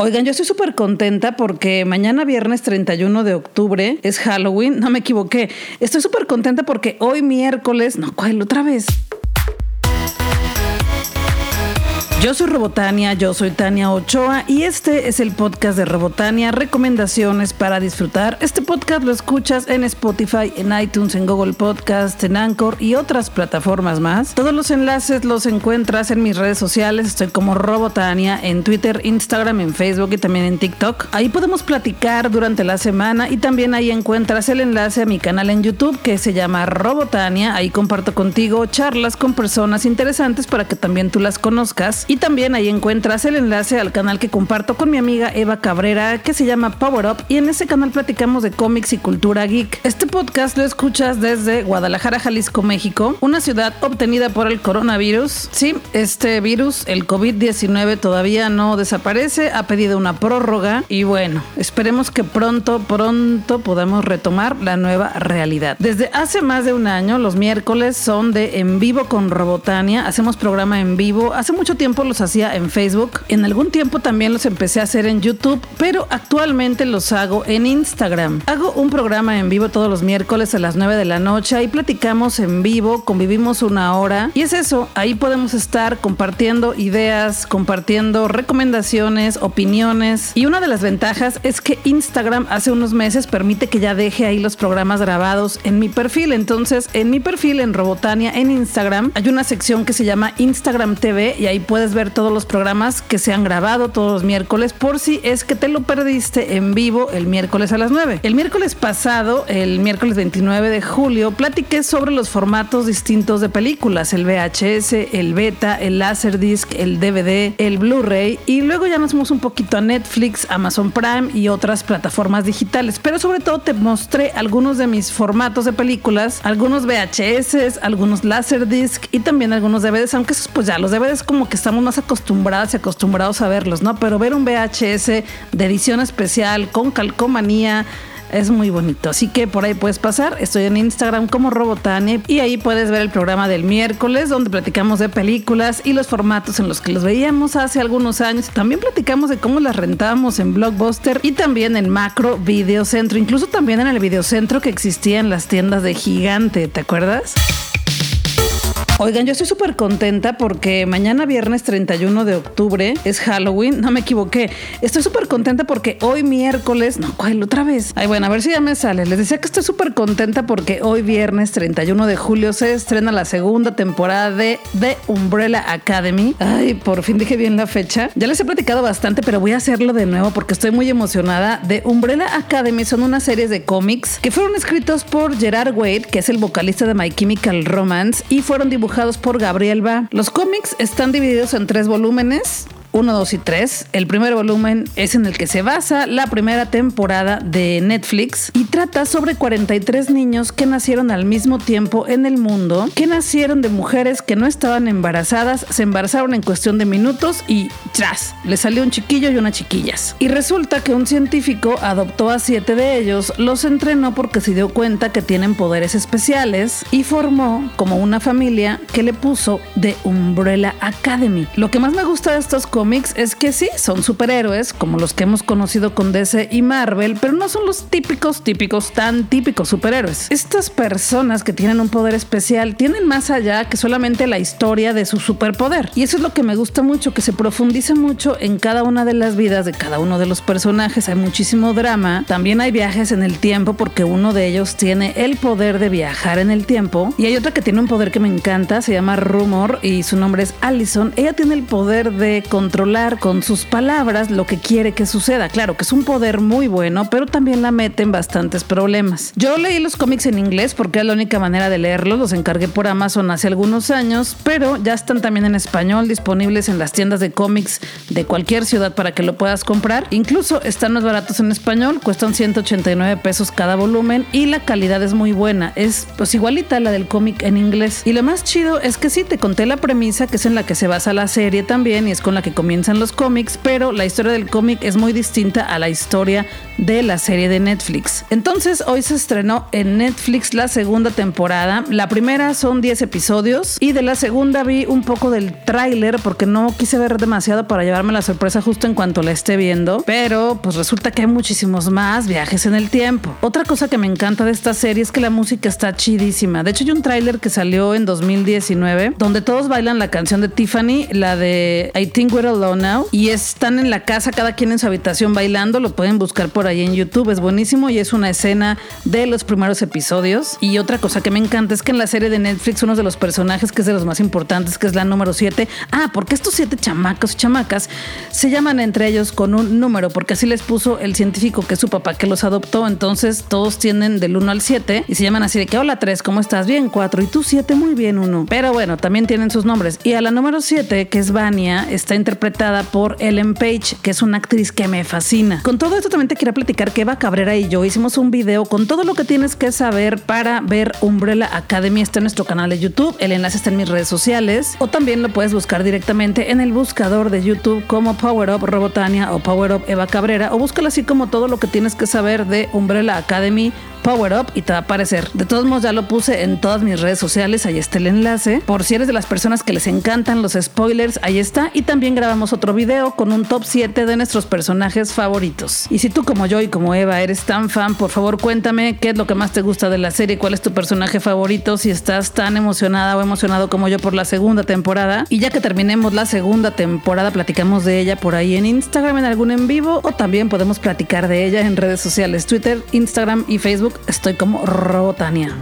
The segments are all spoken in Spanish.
Oigan, yo estoy súper contenta porque mañana viernes 31 de octubre es Halloween. No me equivoqué. Estoy súper contenta porque hoy miércoles, no, ¿cuál otra vez? Yo soy Robotania, yo soy Tania Ochoa y este es el podcast de Robotania, recomendaciones para disfrutar. Este podcast lo escuchas en Spotify, en iTunes, en Google Podcast, en Anchor y otras plataformas más. Todos los enlaces los encuentras en mis redes sociales, estoy como Robotania en Twitter, Instagram, en Facebook y también en TikTok. Ahí podemos platicar durante la semana y también ahí encuentras el enlace a mi canal en YouTube que se llama Robotania. Ahí comparto contigo charlas con personas interesantes para que también tú las conozcas y también ahí encuentras el enlace al canal que comparto con mi amiga Eva Cabrera que se llama Power Up y en ese canal platicamos de cómics y cultura geek. Este podcast lo escuchas desde Guadalajara, Jalisco, México, una ciudad obtenida por el coronavirus. Sí, este virus, el COVID-19 todavía no desaparece, ha pedido una prórroga y bueno, esperemos que pronto, pronto podamos retomar la nueva realidad. Desde hace más de un año, los miércoles son de en vivo con Robotania, hacemos programa en vivo. Hace mucho tiempo los hacía en Facebook. En algún tiempo también los empecé a hacer en YouTube, pero actualmente los hago en Instagram. Hago un programa en vivo todos los miércoles a las 9 de la noche. Ahí platicamos en vivo, convivimos una hora. Y es eso, ahí podemos estar compartiendo ideas, compartiendo recomendaciones, opiniones. Y una de las ventajas es que Instagram hace unos meses permite que ya deje ahí los programas grabados en mi perfil. Entonces, en mi perfil en Robotania en Instagram hay una sección que se llama Instagram TV y ahí puedes ver todos los programas que se han grabado todos los miércoles por si es que te lo perdiste en vivo el miércoles a las 9. El miércoles pasado, el miércoles 29 de julio, platiqué sobre los formatos distintos de películas, el VHS, el beta, el Laserdisc, el DVD, el Blu-ray y luego ya nos fuimos un poquito a Netflix, Amazon Prime y otras plataformas digitales, pero sobre todo te mostré algunos de mis formatos de películas, algunos VHS, algunos Laserdisc y también algunos DVDs, aunque esos pues ya los DVDs como que estamos más acostumbradas y acostumbrados a verlos, ¿no? Pero ver un VHS de edición especial con calcomanía es muy bonito. Así que por ahí puedes pasar. Estoy en Instagram como Robotane y ahí puedes ver el programa del miércoles donde platicamos de películas y los formatos en los que los veíamos hace algunos años. También platicamos de cómo las rentábamos en Blockbuster y también en Macro Videocentro, incluso también en el videocentro que existía en las tiendas de Gigante, ¿te acuerdas? Oigan, yo estoy súper contenta porque mañana viernes 31 de octubre es Halloween. No me equivoqué. Estoy súper contenta porque hoy miércoles, no, ¿cuál otra vez? Ay, bueno, a ver si ya me sale. Les decía que estoy súper contenta porque hoy viernes 31 de julio se estrena la segunda temporada de The Umbrella Academy. Ay, por fin dije bien la fecha. Ya les he platicado bastante, pero voy a hacerlo de nuevo porque estoy muy emocionada. The Umbrella Academy son unas series de cómics que fueron escritos por Gerard Wade, que es el vocalista de My Chemical Romance, y fueron dibujados por Gabriel. Los cómics están divididos en tres volúmenes. 1, 2 y 3. El primer volumen es en el que se basa la primera temporada de Netflix y trata sobre 43 niños que nacieron al mismo tiempo en el mundo, que nacieron de mujeres que no estaban embarazadas, se embarazaron en cuestión de minutos y tras, le salió un chiquillo y una chiquillas. Y resulta que un científico adoptó a siete de ellos, los entrenó porque se dio cuenta que tienen poderes especiales y formó como una familia que le puso The Umbrella Academy. Lo que más me gusta de estos cómics es que sí, son superhéroes, como los que hemos conocido con DC y Marvel, pero no son los típicos, típicos, tan típicos superhéroes. Estas personas que tienen un poder especial tienen más allá que solamente la historia de su superpoder. Y eso es lo que me gusta mucho, que se profundiza mucho en cada una de las vidas de cada uno de los personajes. Hay muchísimo drama. También hay viajes en el tiempo porque uno de ellos tiene el poder de viajar en el tiempo. Y hay otra que tiene un poder que me encanta, se llama Rumor y su nombre es Allison. Ella tiene el poder de controlar con sus palabras lo que quiere que suceda. Claro que es un poder muy bueno, pero también la mete en bastantes problemas. Yo leí los cómics en inglés porque es la única manera de leerlos. Los encargué por Amazon hace algunos años, pero ya están también en español disponibles en las tiendas de cómics de cualquier ciudad para que lo puedas comprar. Incluso están más baratos en español, cuestan 189 pesos cada volumen y la calidad es muy buena. Es pues igualita a la del cómic en inglés. Y lo más chido es que sí, te conté la premisa que es en la que se basa la serie también y es con la que comienzan los cómics, pero la historia del cómic es muy distinta a la historia de la serie de Netflix. Entonces, hoy se estrenó en Netflix la segunda temporada. La primera son 10 episodios y de la segunda vi un poco del tráiler porque no quise ver demasiado para llevarme la sorpresa justo en cuanto la esté viendo, pero pues resulta que hay muchísimos más viajes en el tiempo. Otra cosa que me encanta de esta serie es que la música está chidísima. De hecho, hay un tráiler que salió en 2019 donde todos bailan la canción de Tiffany, la de I Think We're Alone Now, y están en la casa, cada quien en su habitación bailando. Lo pueden buscar por ahí en YouTube, es buenísimo y es una escena de los primeros episodios. Y otra cosa que me encanta es que en la serie de Netflix, uno de los personajes que es de los más importantes, que es la número 7, ah, porque estos siete chamacos y chamacas se llaman entre ellos con un número, porque así les puso el científico que es su papá que los adoptó. Entonces todos tienen del 1 al 7 y se llaman así de que hola 3, ¿cómo estás? Bien, 4 y tú 7, muy bien, 1. Pero bueno, también tienen sus nombres. Y a la número 7, que es Vania, está interpretada por Ellen Page, que es una actriz que me fascina. Con todo esto también te quería platicar que Eva Cabrera y yo hicimos un video con todo lo que tienes que saber para ver Umbrella Academy. Está en nuestro canal de YouTube, el enlace está en mis redes sociales o también lo puedes buscar directamente en el buscador de YouTube como Power Up Robotania o Power Up Eva Cabrera o búscalo así como todo lo que tienes que saber de Umbrella Academy Power Up y te va a aparecer. De todos modos, ya lo puse en todas mis redes sociales, ahí está el enlace. Por si eres de las personas que les encantan los spoilers, ahí está. Y también grabamos otro video con un top 7 de nuestros personajes favoritos. Y si tú como yo y como Eva eres tan fan, por favor cuéntame qué es lo que más te gusta de la serie, cuál es tu personaje favorito, si estás tan emocionada o emocionado como yo por la segunda temporada. Y ya que terminemos la segunda temporada, platicamos de ella por ahí en Instagram, en algún en vivo, o también podemos platicar de ella en redes sociales, Twitter, Instagram y Facebook estoy como Robotania.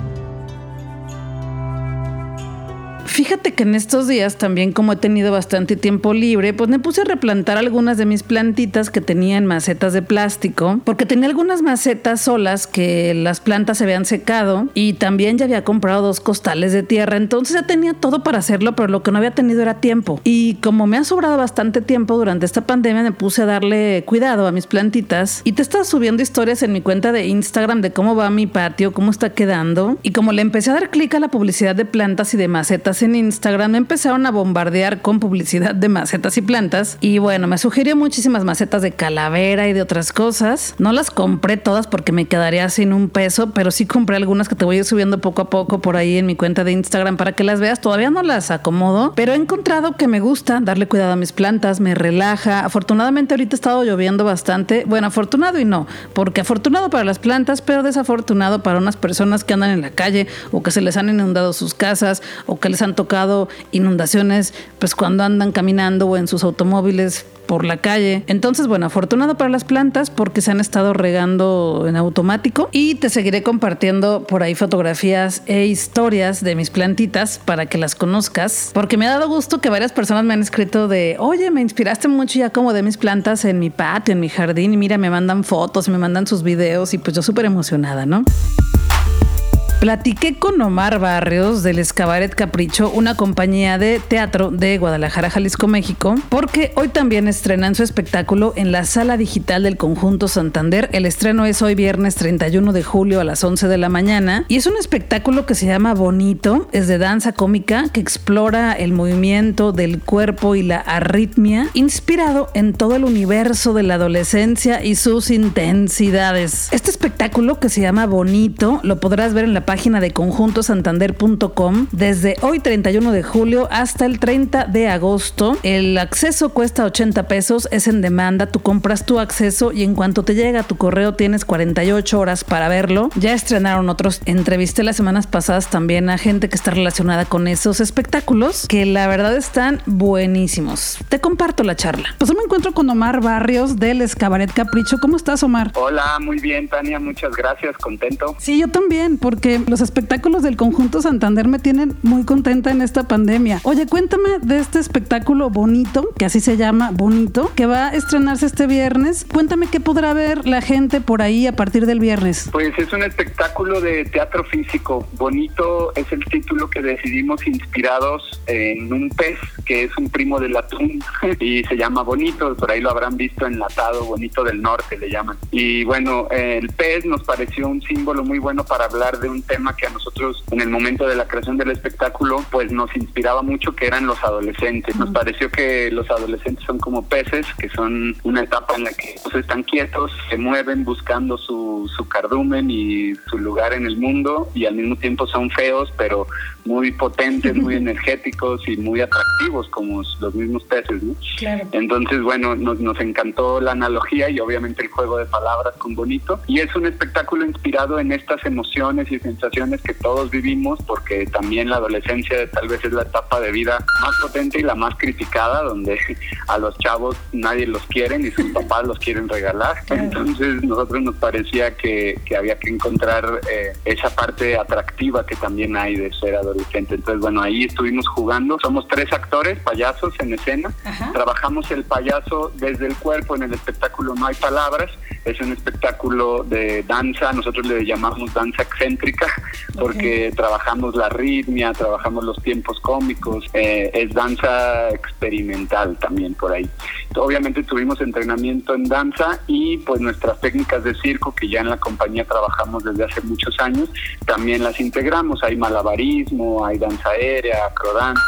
Fíjate que en estos días también como he tenido bastante tiempo libre, pues me puse a replantar algunas de mis plantitas que tenía en macetas de plástico, porque tenía algunas macetas solas que las plantas se habían secado y también ya había comprado dos costales de tierra, entonces ya tenía todo para hacerlo, pero lo que no había tenido era tiempo. Y como me ha sobrado bastante tiempo durante esta pandemia, me puse a darle cuidado a mis plantitas. Y te estaba subiendo historias en mi cuenta de Instagram de cómo va mi patio, cómo está quedando. Y como le empecé a dar clic a la publicidad de plantas y de macetas en Instagram me empezaron a bombardear con publicidad de macetas y plantas. Y bueno, me sugirió muchísimas macetas de calavera y de otras cosas. No las compré todas porque me quedaría sin un peso, pero sí compré algunas que te voy a ir subiendo poco a poco por ahí en mi cuenta de Instagram para que las veas. Todavía no las acomodo, pero he encontrado que me gusta darle cuidado a mis plantas, me relaja. Afortunadamente ahorita ha estado lloviendo bastante. Bueno, afortunado y no, porque afortunado para las plantas, pero desafortunado para unas personas que andan en la calle o que se les han inundado sus casas o que les han tocado inundaciones pues cuando andan caminando o en sus automóviles por la calle. Entonces, bueno, afortunado para las plantas porque se han estado regando en automático y te seguiré compartiendo por ahí fotografías e historias de mis plantitas para que las conozcas, porque me ha dado gusto que varias personas me han escrito de, oye, me inspiraste mucho ya como de mis plantas en mi patio, en mi jardín y mira, me mandan fotos, me mandan sus videos y pues yo súper emocionada, ¿no? Platiqué con Omar Barrios del Escabaret Capricho, una compañía de teatro de Guadalajara, Jalisco, México, porque hoy también estrenan su espectáculo en la sala digital del Conjunto Santander. El estreno es hoy viernes 31 de julio a las 11 de la mañana y es un espectáculo que se llama Bonito, es de danza cómica que explora el movimiento del cuerpo y la arritmia, inspirado en todo el universo de la adolescencia y sus intensidades. Este espectáculo que se llama Bonito lo podrás ver en la página de conjuntosantander.com desde hoy 31 de julio hasta el 30 de agosto. El acceso cuesta 80 pesos, es en demanda, tú compras tu acceso y en cuanto te llega a tu correo tienes 48 horas para verlo. Ya estrenaron otros, entrevisté las semanas pasadas también a gente que está relacionada con esos espectáculos que la verdad están buenísimos. Te comparto la charla. Pues me encuentro con Omar Barrios del Escabaret Capricho. ¿Cómo estás, Omar? Hola, muy bien, Tania, muchas gracias, contento. Sí, yo también, porque los espectáculos del conjunto Santander me tienen muy contenta en esta pandemia. Oye, cuéntame de este espectáculo bonito, que así se llama Bonito, que va a estrenarse este viernes. Cuéntame qué podrá ver la gente por ahí a partir del viernes. Pues es un espectáculo de teatro físico. Bonito es el título que decidimos inspirados en un pez que es un primo del atún y se llama Bonito. Por ahí lo habrán visto enlatado, Bonito del Norte le llaman. Y bueno, el pez nos pareció un símbolo muy bueno para hablar de un tema que a nosotros en el momento de la creación del espectáculo pues nos inspiraba mucho que eran los adolescentes. Nos pareció que los adolescentes son como peces, que son una etapa en la que pues, están quietos, se mueven buscando su, su cardumen y su lugar en el mundo y al mismo tiempo son feos pero muy potentes, muy energéticos y muy atractivos como los mismos peces. ¿no? Entonces bueno, nos, nos encantó la analogía y obviamente el juego de palabras con bonito. Y es un espectáculo inspirado en estas emociones y sensaciones que todos vivimos porque también la adolescencia tal vez es la etapa de vida más potente y la más criticada donde a los chavos nadie los quiere ni sus papás los quieren regalar. Entonces nosotros nos parecía que, había que encontrar eh, esa parte atractiva que también hay de ser adolescente entonces bueno ahí estuvimos jugando. Somos tres actores payasos en escena. Trabajamos el payaso desde el cuerpo en el espectáculo no hay palabras es un espectáculo de danza, nosotros le llamamos danza excéntrica porque trabajamos la ritmia, trabajamos los tiempos cómicos, eh, es danza experimental también por ahí. Obviamente tuvimos entrenamiento en danza y pues nuestras técnicas de circo que ya en la compañía trabajamos desde hace muchos años, también las integramos, hay malabarismo, hay danza aérea, acrodanza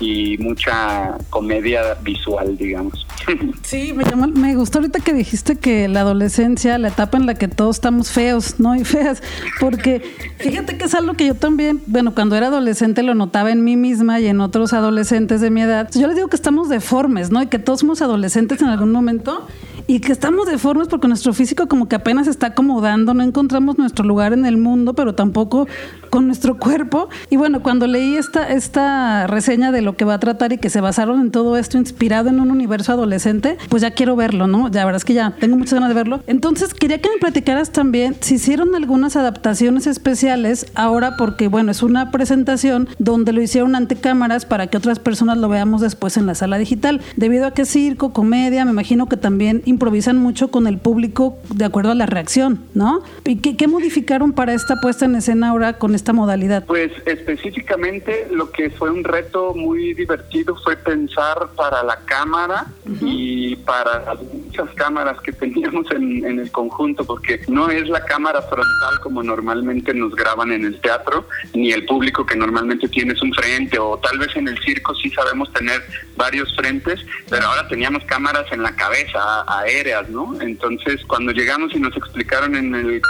y mucha comedia visual, digamos. Sí, me, me gustó ahorita que dijiste que la adolescencia, la etapa en la que todos estamos feos, ¿no? Y feas, porque fíjate que es algo que yo también, bueno, cuando era adolescente lo notaba en mí misma y en otros adolescentes de mi edad. Yo les digo que estamos deformes, ¿no? Y que todos somos adolescentes en algún momento y que estamos deformes porque nuestro físico como que apenas está acomodando, no encontramos nuestro lugar en el mundo, pero tampoco con nuestro cuerpo. Y bueno, cuando leí esta, esta reseña de lo que va a tratar y que se basaron en todo esto inspirado en un universo adolescente, pues ya quiero verlo, ¿no? Ya, la verdad es que ya tengo muchas ganas de verlo. Entonces, quería que me platicaras también si hicieron algunas adaptaciones especiales ahora porque, bueno, es una presentación donde lo hicieron ante cámaras para que otras personas lo veamos después en la sala digital. Debido a que es circo, comedia, me imagino que también improvisan mucho con el público de acuerdo a la reacción, ¿no? ¿Y qué, modificaron para esta puesta en escena ahora con esta modalidad? Pues específicamente lo que fue un reto muy divertido fue pensar para la cámara y para muchas cámaras que teníamos en, en el conjunto, porque no es la cámara frontal como normalmente nos graban en el teatro, ni el público que normalmente tienes un frente, o tal vez en el circo sí sabemos tener varios frentes, pero ahora teníamos cámaras en la cabeza, aéreas, ¿no? Entonces, cuando llegamos y nos explicaron en el,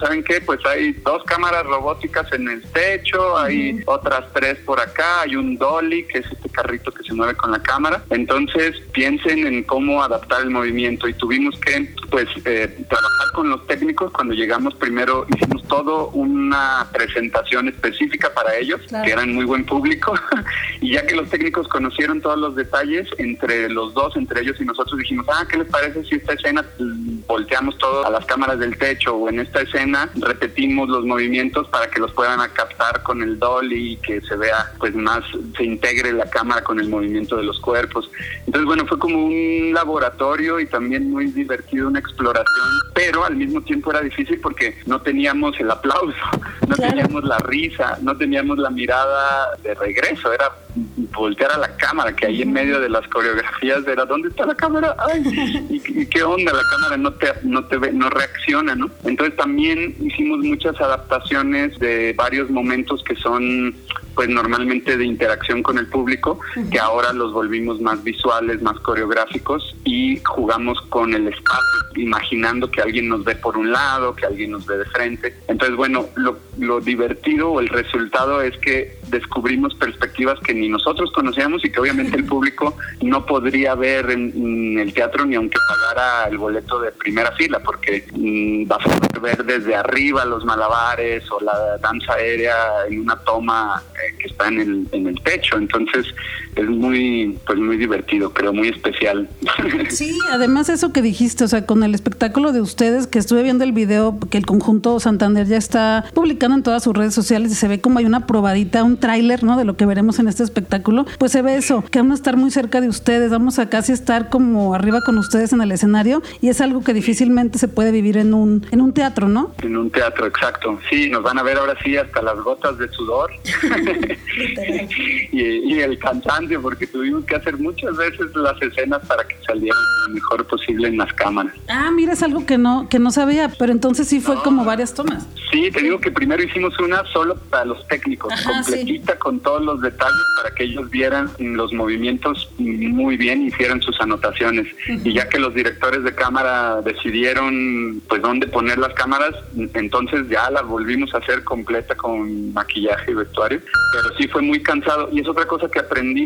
¿saben qué? Pues hay dos cámaras robóticas en el techo, hay otras tres por acá, hay un dolly, que es este carrito que se mueve con la cámara. Entonces, piensen en cómo adaptar el movimiento y tuvimos que, pues, eh, trabajar con los técnicos. Cuando llegamos primero hicimos todo una presentación específica para ellos, que eran muy buen público, y ya que los técnicos conocieron todos los detalles entre los dos, entre ellos y nosotros dijimos, ah, ¿qué les parece si esta escena volteamos todo a las cámaras del techo o en esta escena repetimos los movimientos para que los puedan captar con el dolly y que se vea pues más, se integre la cámara con el movimiento de los cuerpos. Entonces bueno, fue como un laboratorio y también muy divertido, una exploración, pero al mismo tiempo era difícil porque no teníamos el aplauso, no teníamos la risa, no teníamos la mirada de regreso, era voltear a la cámara, que ahí en medio de las coreografías era, ¿dónde está la cámara? Ay, ¿y, qué onda? La cámara no te, no te ve, no reacciona, ¿no? Entonces también hicimos muchas adaptaciones de varios momentos que son pues normalmente de interacción con el público, que ahora los volvimos más visuales, más coreográficos y jugamos con el espacio, imaginando que alguien nos ve por un lado, que alguien nos ve de frente. Entonces, bueno, lo, lo divertido o el resultado es que descubrimos perspectivas que ni nosotros conocíamos y que obviamente el público no podría ver en, el teatro ni aunque pagara el boleto de primera fila, porque mm, vas a poder ver desde arriba los malabares o la danza aérea en una toma eh, que está en el, en el techo. Entonces es muy, pues muy divertido, creo, muy especial. Sí, además eso que dijiste, o sea, con el espectáculo de ustedes, que estuve viendo el video que el conjunto Santander ya está publicando en todas sus redes sociales y se ve como hay una probadita, un tráiler, ¿no? De lo que veremos en este espectáculo, pues se ve eso, que vamos a estar muy cerca de ustedes, vamos a casi estar como arriba con ustedes en el escenario y es algo que difícilmente se puede vivir en un, en un teatro, ¿no? En un teatro, exacto. Sí, nos van a ver ahora sí hasta las gotas de sudor y, el cantante, porque tuvimos que hacer muchas veces las escenas para que salieran lo mejor posible en las cámaras. Ah, mira, es algo que no, que no sabía, pero entonces sí fue como varias tomas. Sí, te digo que primero hicimos una solo para los técnicos, completita con todos los detalles para que ellos vieran los movimientos muy bien, hicieran sus anotaciones. Y ya que los directores de cámara decidieron pues dónde poner las cámaras, entonces ya la volvimos a hacer completa con maquillaje y vestuario. Pero sí fue muy cansado y es otra cosa que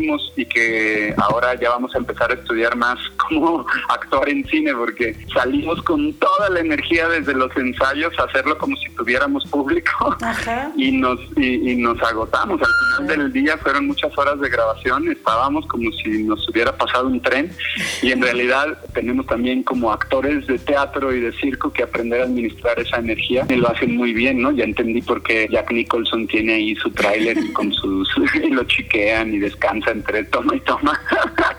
aprendimos y que ahora ya vamos a empezar a estudiar más cómo actuar en cine porque salimos con toda la energía desde los ensayos a hacerlo como si tuviéramos público y nos y, nos agotamos. Al final del día fueron muchas horas de grabación, estábamos como si nos hubiera pasado un tren y en realidad tenemos también como actores de teatro y de circo que aprender a administrar esa energía y lo hacen muy bien, ¿no? Ya entendí por qué Jack Nicholson tiene ahí su tráiler y con sus y lo chiquean y descansa entre toma y toma.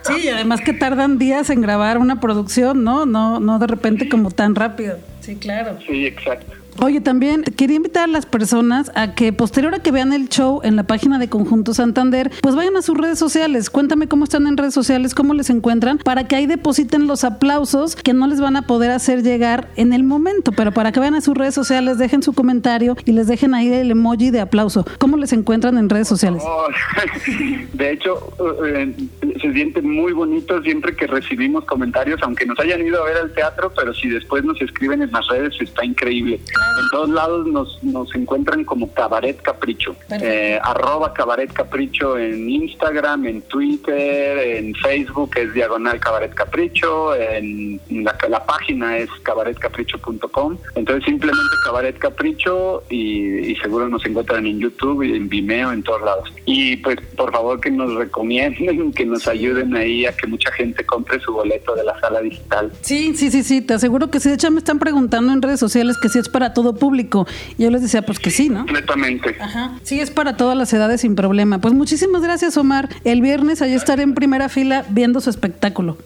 Sí, y además que tardan días en grabar una producción, ¿no? No no de repente como tan rápido. Sí, claro. Sí, exacto. Oye, también quería invitar a las personas a que posterior a que vean el show en la página de Conjunto Santander, pues vayan a sus redes sociales. Cuéntame cómo están en redes sociales, cómo les encuentran, para que ahí depositen los aplausos que no les van a poder hacer llegar en el momento, pero para que vayan a sus redes sociales, dejen su comentario y les dejen ahí el emoji de aplauso. ¿Cómo les encuentran en redes sociales? Oh, de hecho, eh, se siente muy bonito siempre que recibimos comentarios, aunque nos hayan ido a ver al teatro, pero si después nos escriben en las redes, está increíble. En todos lados nos, nos encuentran como Cabaret Capricho. Eh, arroba Cabaret Capricho en Instagram, en Twitter, en Facebook es Diagonal Cabaret Capricho, en la, la página es cabaretcapricho.com. Entonces simplemente Cabaret Capricho y, seguro nos encuentran en YouTube y en Vimeo, en todos lados. Y pues por favor que nos recomienden, que nos ayuden ahí a que mucha gente compre su boleto de la sala digital. Sí, sí, sí, sí, te aseguro que sí. De hecho me están preguntando en redes sociales que si es para todo público. Y yo les decía, pues que sí, ¿no? Completamente. Ajá. Sí, es para todas las edades sin problema. Pues muchísimas gracias, Omar. El viernes allí estaré en primera fila viendo su espectáculo.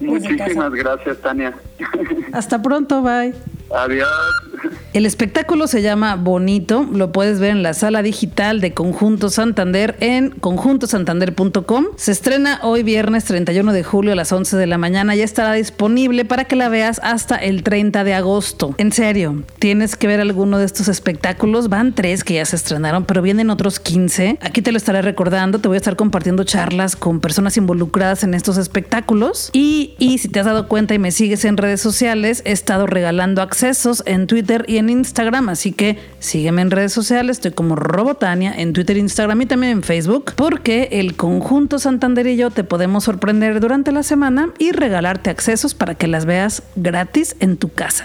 Muchísimas gracias, Tania. Hasta pronto, bye. Adiós. El espectáculo se llama Bonito, lo puedes ver en la sala digital de Conjunto Santander en conjuntosantander.com. Se estrena hoy viernes 31 de julio a las 11 de la mañana, ya estará disponible para que la veas hasta el 30 de agosto. En serio, tienes que ver alguno de estos espectáculos, van tres que ya se estrenaron, pero vienen otros 15. Aquí te lo estaré recordando, te voy a estar compartiendo charlas con personas involucradas en estos espectáculos y, y si te has dado cuenta y me sigues en redes sociales, he estado regalando accesos en Twitter y en Instagram, así que sígueme en redes sociales, estoy como Robotania en Twitter, Instagram y también en Facebook, porque el conjunto Santander y yo te podemos sorprender durante la semana y regalarte accesos para que las veas gratis en tu casa.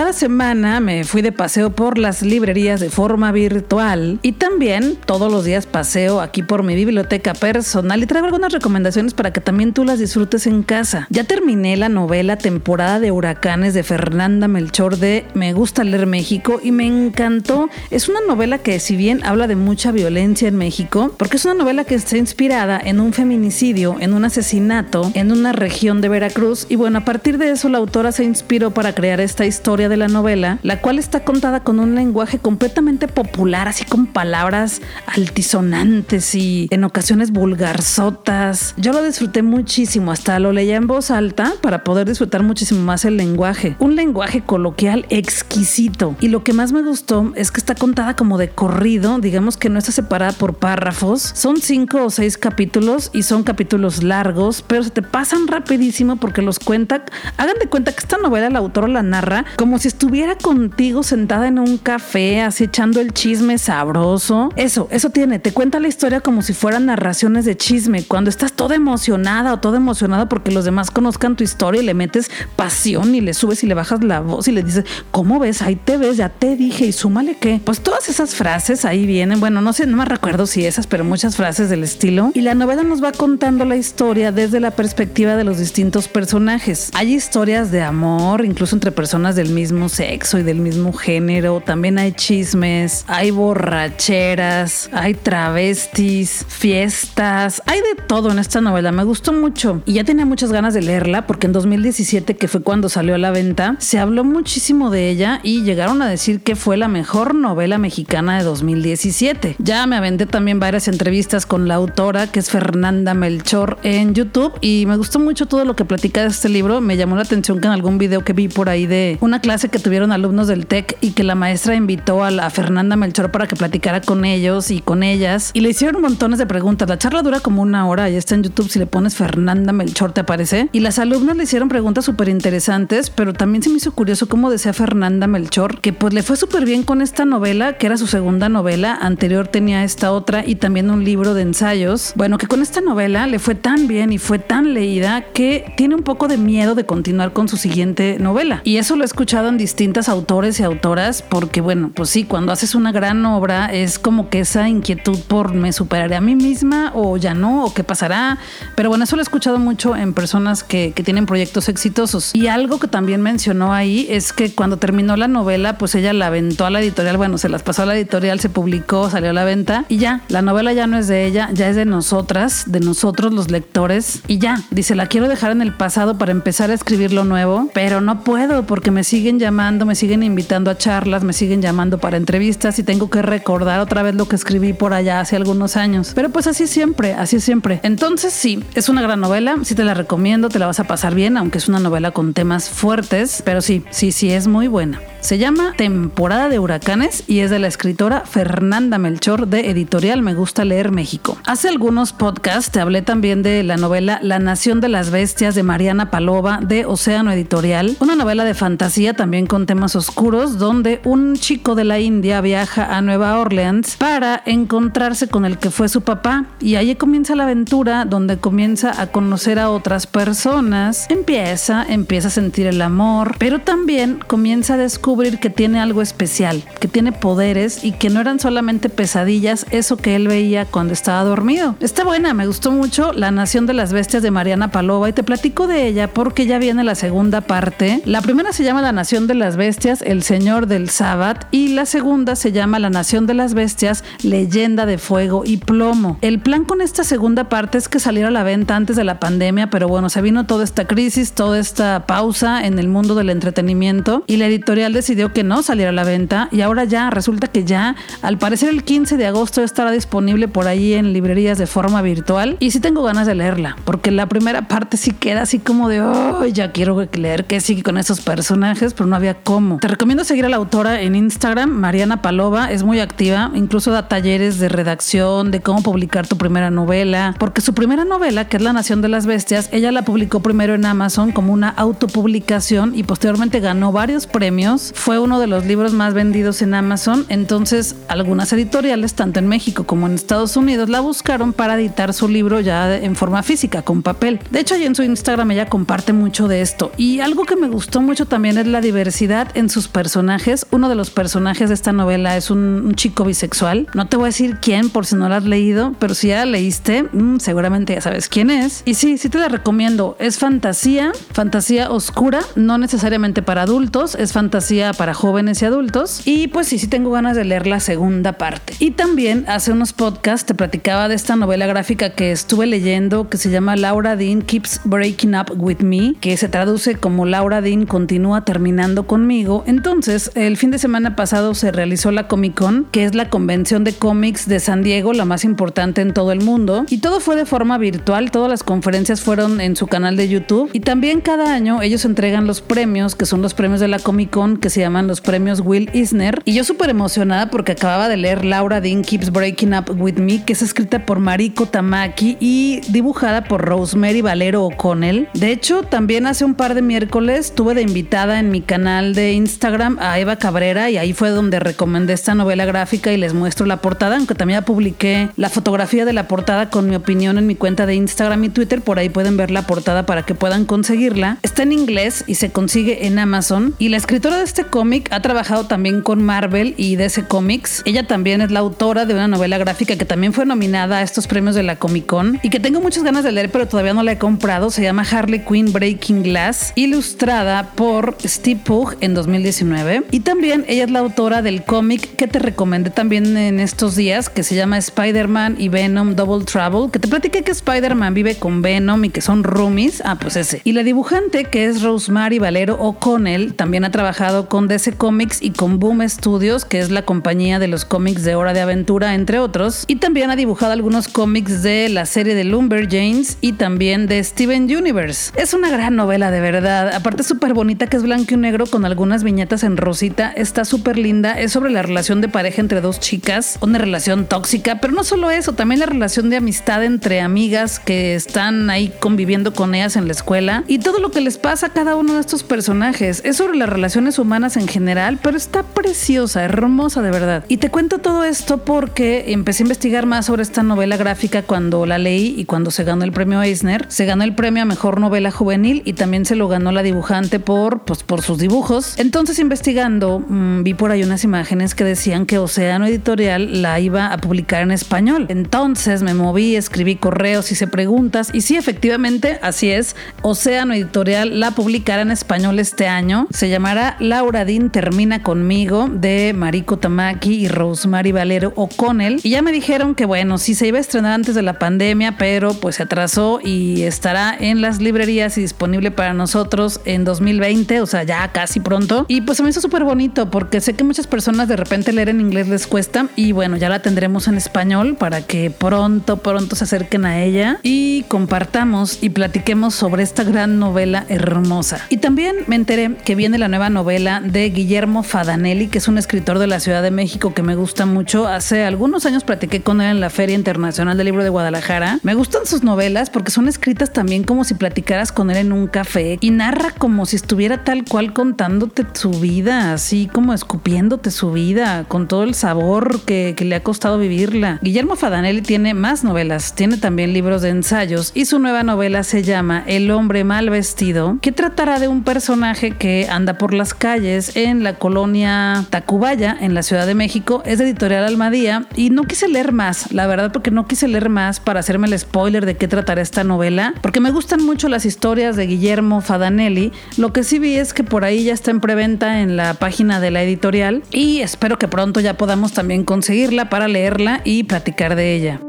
Cada semana me fui de paseo por las librerías de forma virtual y también todos los días paseo aquí por mi biblioteca personal y traigo algunas recomendaciones para que también tú las disfrutes en casa. Ya terminé la novela Temporada de Huracanes de Fernanda Melchor de Me gusta leer México y me encantó. Es una novela que si bien habla de mucha violencia en México, porque es una novela que está inspirada en un feminicidio, en un asesinato en una región de Veracruz y bueno, a partir de eso la autora se inspiró para crear esta historia de la novela, la cual está contada con un lenguaje completamente popular, así con palabras altisonantes y en ocasiones vulgarzotas. Yo lo disfruté muchísimo, hasta lo leía en voz alta para poder disfrutar muchísimo más el lenguaje. Un lenguaje coloquial exquisito. Y lo que más me gustó es que está contada como de corrido, digamos que no está separada por párrafos. Son cinco o seis capítulos y son capítulos largos, pero se te pasan rapidísimo porque los cuenta. Hagan de cuenta que esta novela el autor la narra como si estuviera contigo sentada en un café, así echando el chisme sabroso. Eso, eso tiene, te cuenta la historia como si fueran narraciones de chisme, cuando estás toda emocionada o toda emocionada porque los demás conozcan tu historia y le metes pasión y le subes y le bajas la voz y le dices, ¿cómo ves? Ahí te ves, ya te dije y súmale qué. Pues todas esas frases ahí vienen, bueno, no sé, no me recuerdo si esas, pero muchas frases del estilo. Y la novela nos va contando la historia desde la perspectiva de los distintos personajes. Hay historias de amor, incluso entre personas del mismo sexo y del mismo género. También hay chismes, hay borracheras, hay travestis, fiestas, hay de todo en esta novela. Me gustó mucho y ya tenía muchas ganas de leerla porque en 2017, que fue cuando salió a la venta, se habló muchísimo de ella y llegaron a decir que fue la mejor novela mexicana de 2017. Ya me aventé también varias entrevistas con la autora, que es Fernanda Melchor, en YouTube y me gustó mucho todo lo que platica de este libro. Me llamó la atención que en algún video que vi por ahí de una clase que tuvieron alumnos del TEC y que la maestra invitó a, la, Fernanda Melchor para que platicara con ellos y con ellas y le hicieron montones de preguntas. La charla dura como una hora y está en YouTube. Si le pones Fernanda Melchor te aparece. Y las alumnas le hicieron preguntas súper interesantes, pero también se me hizo curioso cómo decía Fernanda Melchor que pues le fue súper bien con esta novela, que era su segunda novela. Anterior tenía esta otra y también un libro de ensayos. Bueno, que con esta novela le fue tan bien y fue tan leída que tiene un poco de miedo de continuar con su siguiente novela. Y eso lo he escuchado en distintas autores y autoras porque, bueno, pues sí, cuando haces una gran obra es como que esa inquietud por me superaré a mí misma o ya no, o qué pasará. Pero bueno, eso lo he escuchado mucho en personas que, que tienen proyectos exitosos. Y algo que también mencionó ahí es que cuando terminó la novela, pues ella la aventó a la editorial, bueno, se las pasó a la editorial, se publicó, salió a la venta y ya, la novela ya no es de ella, ya es de nosotras, de nosotros los lectores y ya, dice, la quiero dejar en el pasado para empezar a escribir lo nuevo, pero no puedo porque me siguen llamando, me siguen invitando a charlas, me siguen llamando para entrevistas y tengo que recordar otra vez lo que escribí por allá hace algunos años. Pero pues así siempre, así siempre. Entonces sí, es una gran novela, sí te la recomiendo, te la vas a pasar bien, aunque es una novela con temas fuertes, pero sí, sí, sí es muy buena. Se llama Temporada de Huracanes y es de la escritora Fernanda Melchor de Editorial Me Gusta Leer México. Hace algunos podcasts te hablé también de la novela La Nación de las Bestias de Mariana Palova de Océano Editorial, una novela de fantasía también con temas oscuros donde un chico de la India viaja a Nueva Orleans para encontrarse con el que fue su papá y ahí comienza la aventura donde comienza a conocer a otras personas, empieza, empieza a sentir el amor, pero también comienza a descubrir que tiene algo especial, que tiene poderes y que no eran solamente pesadillas, eso que él veía cuando estaba dormido. Está buena, me gustó mucho La Nación de las Bestias de Mariana Palova y te platico de ella porque ya viene la segunda parte. La primera se llama La Nación de las Bestias, El Señor del Sabbat y la segunda se llama La Nación de las Bestias, Leyenda de Fuego y Plomo. El plan con esta segunda parte es que saliera a la venta antes de la pandemia, pero bueno, se vino toda esta crisis, toda esta pausa en el mundo del entretenimiento y la editorial de decidió que no saliera a la venta y ahora ya resulta que ya, al parecer el 15 de agosto estará disponible por ahí en librerías de forma virtual. Y sí tengo ganas de leerla, porque la primera parte sí queda así como de, oh, ya quiero leer que sigue con esos personajes, pero no había cómo. Te recomiendo seguir a la autora en Instagram, Mariana Palova, es muy activa, incluso da talleres de redacción, de cómo publicar tu primera novela, porque su primera novela, que es La Nación de las Bestias, ella la publicó primero en Amazon como una autopublicación y posteriormente ganó varios premios fue uno de los libros más vendidos en Amazon, entonces algunas editoriales, tanto en México como en Estados Unidos, la buscaron para editar su libro ya en forma física, con papel. De hecho, en su Instagram ella comparte mucho de esto. Y algo que me gustó mucho también es la diversidad en sus personajes. Uno de los personajes de esta novela es un, chico bisexual. No te voy a decir quién por si no la has leído, pero si ya la leíste, mm, seguramente ya sabes quién es. Y sí, sí te la recomiendo. Es fantasía, fantasía oscura, no necesariamente para adultos, es fantasía para jóvenes y adultos. Y pues sí, sí tengo ganas de leer la segunda parte. Y también hace unos podcasts te platicaba de esta novela gráfica que estuve leyendo que se llama Laura Dean Keeps Breaking Up With Me, que se traduce como Laura Dean continúa terminando conmigo. Entonces, el fin de semana pasado se realizó la Comic Con, que es la convención de cómics de San Diego, la más importante en todo el mundo. Y todo fue de forma virtual, todas las conferencias fueron en su canal de YouTube. Y también cada año ellos entregan los premios, que son los premios de la Comic Con, que se llaman los premios Will Eisner. Y yo súper emocionada porque acababa de leer Laura Dean Keeps Breaking Up With Me, que es escrita por Mariko Tamaki y dibujada por Rosemary Valero O'Connell. De hecho, también hace un par de miércoles tuve de invitada en mi canal de Instagram a Eva Cabrera y ahí fue donde recomendé esta novela gráfica y les muestro la portada, aunque también ya publiqué la fotografía de la portada con mi opinión en mi cuenta de Instagram y Twitter. Por ahí pueden ver la portada para que puedan conseguirla. Está en inglés y se consigue en Amazon. Y la escritora de este este cómic ha trabajado también con Marvel y DC Comics. Ella también es la autora de una novela gráfica que también fue nominada a estos premios de la Comic Con y que tengo muchas ganas de leer, pero todavía no la he comprado. Se llama Harley Quinn Breaking Glass, ilustrada por Steve Pugh en 2019. Y también ella es la autora del cómic que te recomendé también en estos días, que se llama Spider-Man y Venom Double Trouble, que te platiqué que Spider-Man vive con Venom y que son roomies. Ah, pues ese. Y la dibujante, que es Rosemary Valero O'Connell, también ha trabajado con DC Comics y con Boom Studios, que es la compañía de los cómics de Hora de Aventura, entre otros. Y también ha dibujado algunos cómics de la serie de Lumberjanes y también de Steven Universe. Es una gran novela de verdad. Aparte súper bonita que es blanco y negro con algunas viñetas en rosita. Está súper linda. Es sobre la relación de pareja entre dos chicas. Una relación tóxica. Pero no solo eso, también la relación de amistad entre amigas que están ahí conviviendo con ellas en la escuela. Y todo lo que les pasa a cada uno de estos personajes. Es sobre las relaciones humanas en general, pero está preciosa, hermosa de verdad. Y te cuento todo esto porque empecé a investigar más sobre esta novela gráfica cuando la leí y cuando se ganó el premio Eisner. Se ganó el premio a mejor novela juvenil y también se lo ganó la dibujante por, pues, por sus dibujos. Entonces, investigando, mmm, vi por ahí unas imágenes que decían que Océano Editorial la iba a publicar en español. Entonces me moví, escribí correos, hice preguntas y sí, efectivamente, así es. Océano Editorial la publicará en español este año. Se llamará Laura Termina conmigo de Mariko Tamaki y Rosemary Valero O'Connell. Y ya me dijeron que bueno, sí se iba a estrenar antes de la pandemia, pero pues se atrasó y estará en las librerías y disponible para nosotros en 2020, o sea, ya casi pronto. Y pues se me hizo súper bonito porque sé que muchas personas de repente leer en inglés les cuesta y bueno, ya la tendremos en español para que pronto, pronto se acerquen a ella y compartamos y platiquemos sobre esta gran novela hermosa. Y también me enteré que viene la nueva novela de Guillermo Fadanelli, que es un escritor de la Ciudad de México que me gusta mucho. Hace algunos años platiqué con él en la Feria Internacional del Libro de Guadalajara. Me gustan sus novelas porque son escritas también como si platicaras con él en un café y narra como si estuviera tal cual contándote su vida, así como escupiéndote su vida, con todo el sabor que, que le ha costado vivirla. Guillermo Fadanelli tiene más novelas, tiene también libros de ensayos y su nueva novela se llama El hombre mal vestido, que tratará de un personaje que anda por las calles en la colonia Tacubaya, en la Ciudad de México. Es de editorial Almadía y no quise leer más, la verdad, porque no quise leer más para hacerme el spoiler de qué tratará esta novela, porque me gustan mucho las historias de Guillermo Fadanelli. Lo que sí vi es que por ahí ya está en preventa en la página de la editorial y espero que pronto ya podamos también conseguirla para leerla y platicar de ella.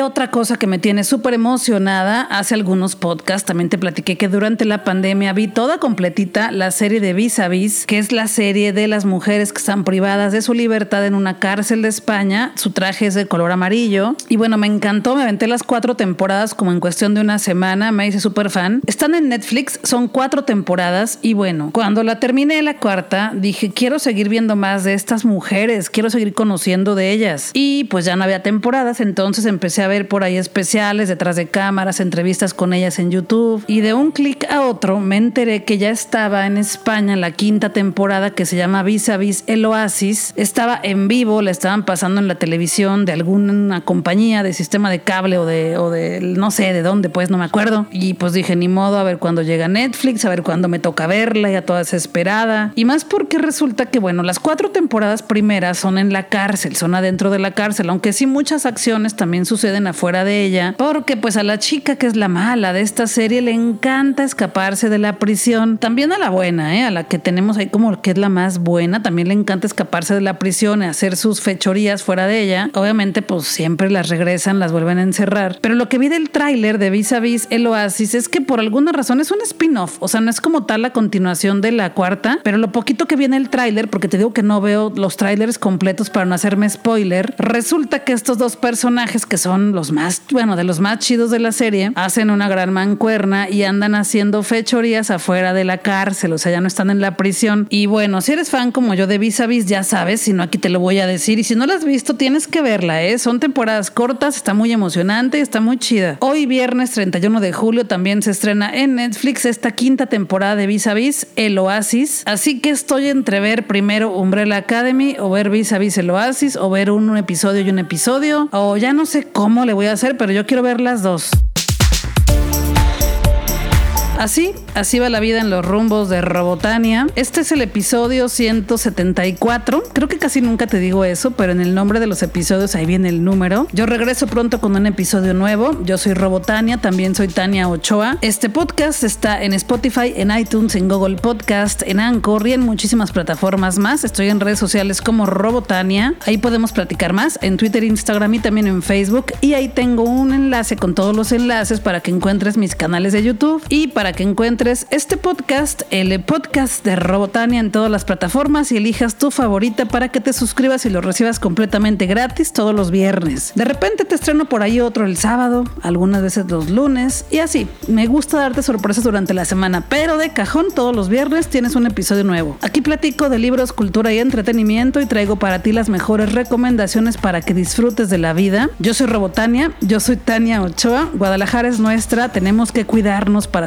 Otra cosa que me tiene súper emocionada, hace algunos podcasts también te platiqué que durante la pandemia vi toda completita la serie de Vis a Vis, que es la serie de las mujeres que están privadas de su libertad en una cárcel de España. Su traje es de color amarillo. Y bueno, me encantó, me aventé las cuatro temporadas como en cuestión de una semana, me hice súper fan. Están en Netflix, son cuatro temporadas y bueno, cuando la terminé la cuarta, dije, quiero seguir viendo más de estas mujeres, quiero seguir conociendo de ellas. Y pues ya no había temporadas, entonces empecé a ver por ahí especiales, detrás de cámaras, entrevistas con ellas en YouTube y de un clic a otro me enteré que ya estaba en España la quinta temporada que se llama Vis a Vis El Oasis. Estaba en vivo, la estaban pasando en la televisión de alguna compañía de sistema de cable o de, o de no sé de dónde, pues no me acuerdo. Y pues dije, ni modo, a ver cuándo llega Netflix, a ver cuándo me toca verla, ya toda desesperada. Y más porque resulta que, bueno, las cuatro temporadas primeras son en la cárcel, son adentro de la cárcel, aunque sí muchas acciones también suceden afuera de ella, porque pues a la chica que es la mala de esta serie le encanta escaparse de la prisión. También a la buena, ¿eh? a la que tenemos ahí como que es la más buena, también le encanta escaparse de la prisión y hacer sus fechorías fuera de ella. Obviamente pues siempre las regresan, las vuelven a encerrar. Pero lo que vi del tráiler de Vis a Vis El Oasis es que por alguna razón es un spin-off, o sea, no es como tal la continuación de la cuarta, pero lo poquito que viene el tráiler, porque te digo que no veo los tráilers completos para no hacerme spoiler, resulta que estos dos personajes que son los más, bueno, de los más chidos de la serie, hacen una gran mancuerna y andan haciendo fechorías afuera de la cárcel, o sea, ya no están en la prisión. Y bueno, si eres fan como yo de Vis a Vis, ya sabes, si no aquí te lo voy a decir. Y si no la has visto, tienes que verla, ¿eh? Son temporadas cortas, está muy emocionante, está muy chida. Hoy viernes 31 de julio también se estrena en Netflix esta quinta temporada de Vis a El Oasis. Así que estoy entre ver primero Umbrella Academy o ver Vis a Vis El Oasis o ver un episodio y un episodio o ya no sé cómo le voy a hacer, pero yo quiero ver las dos. Así, así va la vida en los rumbos de Robotania. Este es el episodio 174. Creo que casi nunca te digo eso, pero en el nombre de los episodios ahí viene el número. Yo regreso pronto con un episodio nuevo. Yo soy Robotania, también soy Tania Ochoa. Este podcast está en Spotify, en iTunes, en Google Podcast, en Anchor y en muchísimas plataformas más. Estoy en redes sociales como Robotania. Ahí podemos platicar más en Twitter, Instagram y también en Facebook. Y ahí tengo un enlace con todos los enlaces para que encuentres mis canales de YouTube y para que encuentres este podcast, el podcast de Robotania en todas las plataformas y elijas tu favorita para que te suscribas y lo recibas completamente gratis todos los viernes. De repente te estreno por ahí otro el sábado, algunas veces los lunes y así. Me gusta darte sorpresas durante la semana, pero de cajón todos los viernes tienes un episodio nuevo. Aquí platico de libros, cultura y entretenimiento y traigo para ti las mejores recomendaciones para que disfrutes de la vida. Yo soy Robotania, yo soy Tania Ochoa, Guadalajara es nuestra, tenemos que cuidarnos para